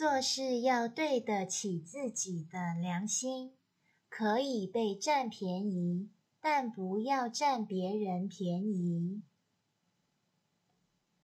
做事要对得起自己的良心可以被占便宜但不要占别人便宜。